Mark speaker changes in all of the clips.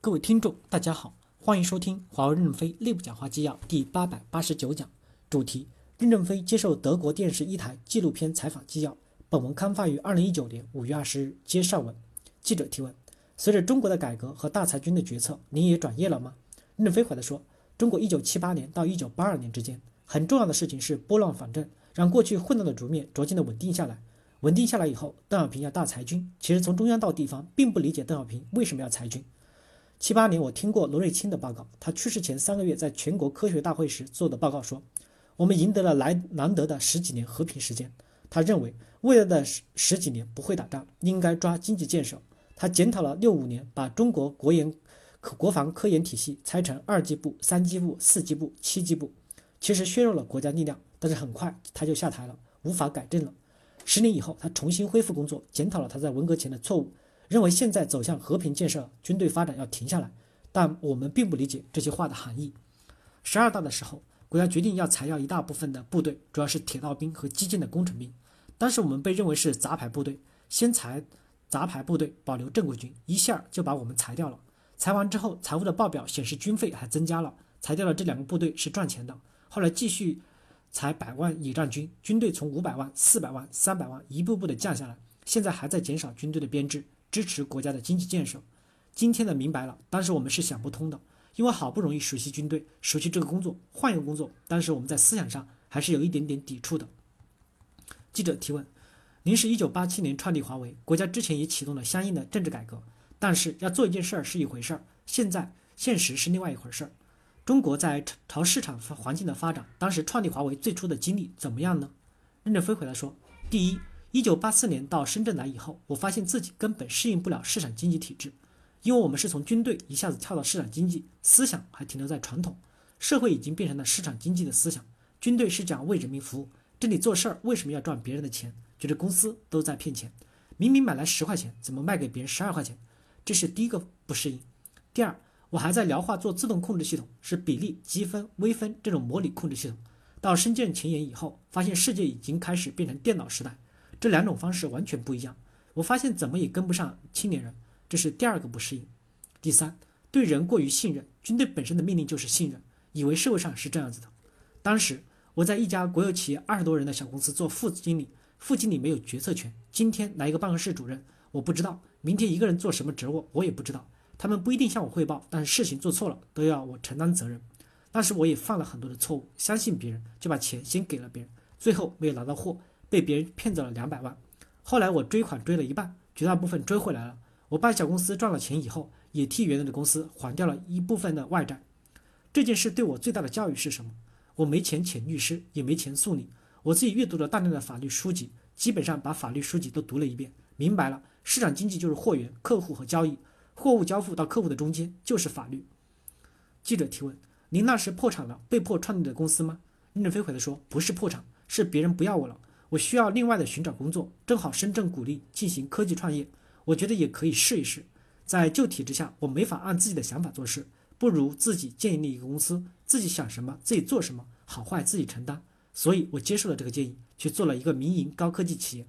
Speaker 1: 各位听众，大家好，欢迎收听华为任正非内部讲话纪要第八百八十九讲，主题：任正非接受德国电视一台纪录片采访纪要。本文刊发于二零一九年五月二十日。接上文，记者提问：随着中国的改革和大裁军的决策，您也转业了吗？任正非回答说：中国一九七八年到一九八二年之间，很重要的事情是拨乱反正，让过去混乱的局面逐渐的稳定下来。稳定下来以后，邓小平要大裁军，其实从中央到地方，并不理解邓小平为什么要裁军。七八年，我听过罗瑞卿的报告。他去世前三个月，在全国科学大会时做的报告说，我们赢得了来难得的十几年和平时间。他认为未来的十十几年不会打仗，应该抓经济建设。他检讨了六五年，把中国国研、国防科研体系拆成二级部、三级部、四级部、七级部，其实削弱了国家力量。但是很快他就下台了，无法改正了。十年以后，他重新恢复工作，检讨了他在文革前的错误。认为现在走向和平建设，军队发展要停下来，但我们并不理解这些话的含义。十二大的时候，国家决定要裁掉一大部分的部队，主要是铁道兵和基建的工程兵。当时我们被认为是杂牌部队，先裁杂牌部队，保留正规军，一下就把我们裁掉了。裁完之后，财务的报表显示军费还增加了。裁掉了这两个部队是赚钱的。后来继续裁百万野战军，军队从五百万、四百万、三百万一步步的降下来，现在还在减少军队的编制。支持国家的经济建设，今天的明白了，当时我们是想不通的，因为好不容易熟悉军队，熟悉这个工作，换一个工作，当时我们在思想上还是有一点点抵触的。记者提问：您是一九八七年创立华为，国家之前也启动了相应的政治改革，但是要做一件事儿是一回事儿，现在现实是另外一回事儿。中国在朝市场环境的发展，当时创立华为最初的经历怎么样呢？任正非回答说：第一。一九八四年到深圳来以后，我发现自己根本适应不了市场经济体制，因为我们是从军队一下子跳到市场经济，思想还停留在传统，社会已经变成了市场经济的思想。军队是讲为人民服务，这里做事儿为什么要赚别人的钱？觉得公司都在骗钱，明明买来十块钱，怎么卖给别人十二块钱？这是第一个不适应。第二，我还在辽化做自动控制系统，是比例、积分、微分这种模拟控制系统。到深圳前沿以后，发现世界已经开始变成电脑时代。这两种方式完全不一样，我发现怎么也跟不上青年人，这是第二个不适应。第三，对人过于信任，军队本身的命令就是信任，以为社会上是这样子的。当时我在一家国有企业二十多人的小公司做副经理，副经理没有决策权。今天来一个办公室主任，我不知道明天一个人做什么职务，我也不知道。他们不一定向我汇报，但是事情做错了都要我承担责任。当时我也犯了很多的错误，相信别人就把钱先给了别人，最后没有拿到货。被别人骗走了两百万，后来我追款追了一半，绝大部分追回来了。我办小公司赚了钱以后，也替原来的公司还掉了一部分的外债。这件事对我最大的教育是什么？我没钱请律师，也没钱诉你。我自己阅读了大量的法律书籍，基本上把法律书籍都读了一遍，明白了市场经济就是货源、客户和交易，货物交付到客户的中间就是法律。记者提问：您那时破产了，被迫创立的公司吗？任正非回答说：不是破产，是别人不要我了。我需要另外的寻找工作，正好深圳鼓励进行科技创业，我觉得也可以试一试。在旧体制下，我没法按自己的想法做事，不如自己建立一个公司，自己想什么自己做什么，好坏自己承担。所以我接受了这个建议，去做了一个民营高科技企业。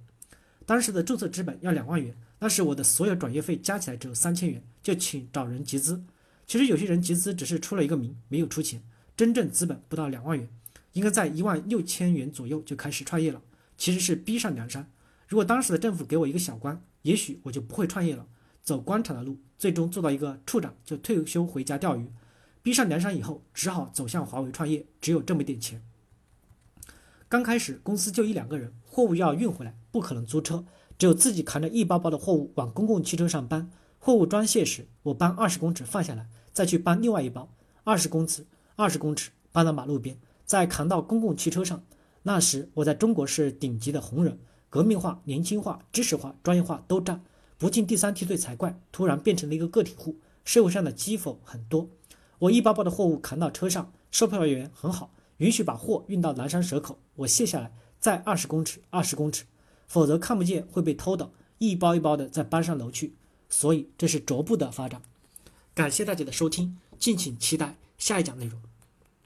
Speaker 1: 当时的注册资本要两万元，那时我的所有转业费加起来只有三千元，就请找人集资。其实有些人集资只是出了一个名，没有出钱，真正资本不到两万元，应该在一万六千元左右就开始创业了。其实是逼上梁山。如果当时的政府给我一个小官，也许我就不会创业了，走官场的路，最终做到一个处长就退休回家钓鱼。逼上梁山以后，只好走向华为创业，只有这么点钱。刚开始公司就一两个人，货物要运回来，不可能租车，只有自己扛着一包包的货物往公共汽车上搬。货物装卸时，我搬二十公尺放下来，再去搬另外一包，二十公尺，二十公尺搬到马路边，再扛到公共汽车上。那时我在中国是顶级的红人，革命化、年轻化、知识化、专业化都占，不进第三梯队才怪。突然变成了一个个体户，社会上的讥讽很多。我一包包的货物扛到车上，售票员很好，允许把货运到南山蛇口，我卸下来再二十公尺，二十公尺，否则看不见会被偷的，一包一包的再搬上楼去。所以这是逐步的发展。感谢大家的收听，敬请期待下一讲内容。